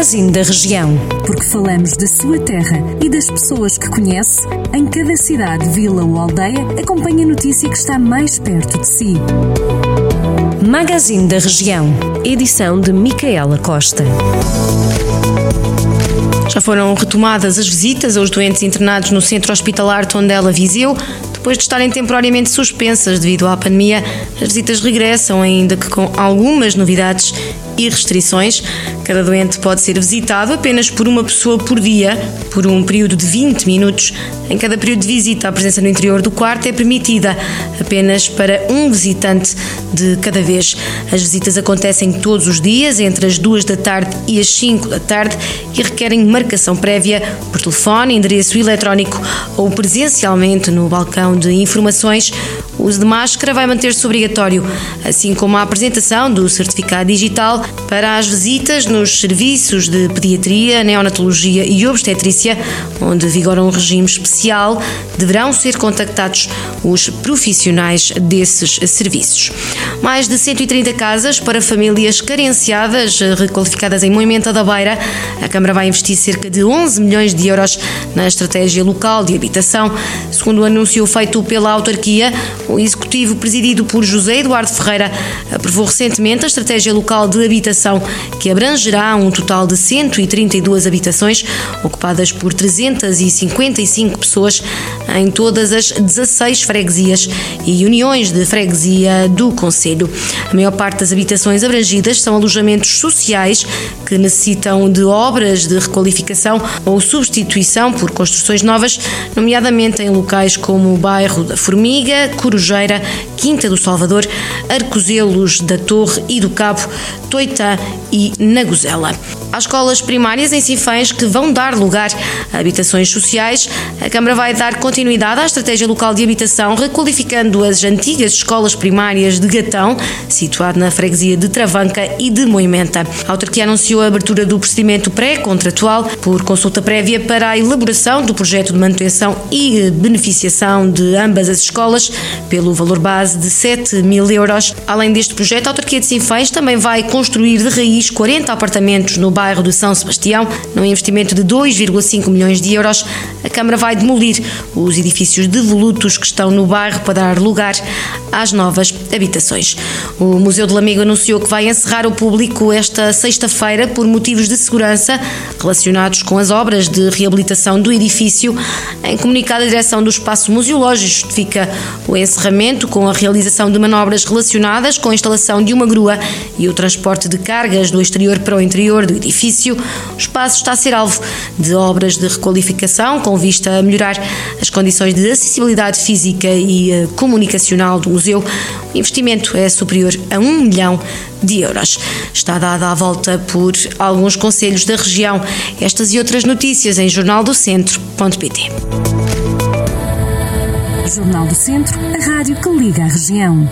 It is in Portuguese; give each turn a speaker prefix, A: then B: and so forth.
A: Magazine da Região.
B: Porque falamos da sua terra e das pessoas que conhece, em cada cidade, vila ou aldeia, acompanhe a notícia que está mais perto de si.
A: Magazine da Região. Edição de Micaela Costa.
C: Já foram retomadas as visitas aos doentes internados no Centro Hospitalar Tondela Viseu. Depois de estarem temporariamente suspensas devido à pandemia, as visitas regressam, ainda que com algumas novidades e restrições. Cada doente pode ser visitado apenas por uma pessoa por dia, por um período de 20 minutos. Em cada período de visita, a presença no interior do quarto é permitida apenas para um visitante de cada vez. As visitas acontecem todos os dias, entre as 2 da tarde e as 5 da tarde, e requerem marcação prévia por telefone, endereço eletrónico ou presencialmente no balcão de informações. O uso de máscara vai manter-se obrigatório, assim como a apresentação do certificado digital para as visitas nos serviços de pediatria, neonatologia e obstetrícia, onde vigora um regime especial, deverão ser contactados os profissionais desses serviços. Mais de 130 casas para famílias carenciadas, requalificadas em Moimenta da Beira. A Câmara vai investir cerca de 11 milhões de euros na estratégia local de habitação. Segundo o anúncio feito pela autarquia, o executivo presidido por José Eduardo Ferreira aprovou recentemente a estratégia local de habitação, que abrangerá um total de 132 habitações ocupadas por 355 pessoas em todas as 16 freguesias e uniões de freguesia do Conselho. A maior parte das habitações abrangidas são alojamentos sociais que necessitam de obras de requalificação ou substituição por construções novas, nomeadamente em locais como o bairro da Formiga, Corujeira, Quinta do Salvador, Arcozelos da Torre e do Cabo, Toitã e Nagozela. Às escolas primárias em Sinfãs que vão dar lugar a habitações sociais, a Câmara vai dar continuidade à estratégia local de habitação, requalificando as antigas escolas primárias de Gatão, situado na freguesia de Travanca e de Moimenta. A autarquia anunciou a abertura do procedimento pré-contratual por consulta prévia para a elaboração do projeto de manutenção e beneficiação de ambas as escolas, pelo valor base de 7 mil euros. Além deste projeto, a autarquia de Sinfãs também vai construir de raiz 40 apartamentos no bairro de São Sebastião, num investimento de 2,5 milhões de euros. A Câmara vai demolir os edifícios devolutos que estão no bairro para dar lugar às novas habitações. O Museu do Lamego anunciou que vai encerrar o público esta sexta-feira por motivos de segurança relacionados com as obras de reabilitação do edifício. Em comunicado, a direção do espaço museológico justifica o encerramento com a realização de manobras relacionadas com a instalação de uma grua e o transporte de cargas do exterior para o interior do edifício. O espaço está a ser alvo de obras de requalificação com vista a melhorar as condições de acessibilidade física e eh, comunicacional do museu. O investimento é superior a um milhão de euros. Está dada a volta por alguns conselhos da região. Estas e outras notícias em jornaldocentro.pt.
B: Jornal do Centro, a rádio que liga a região.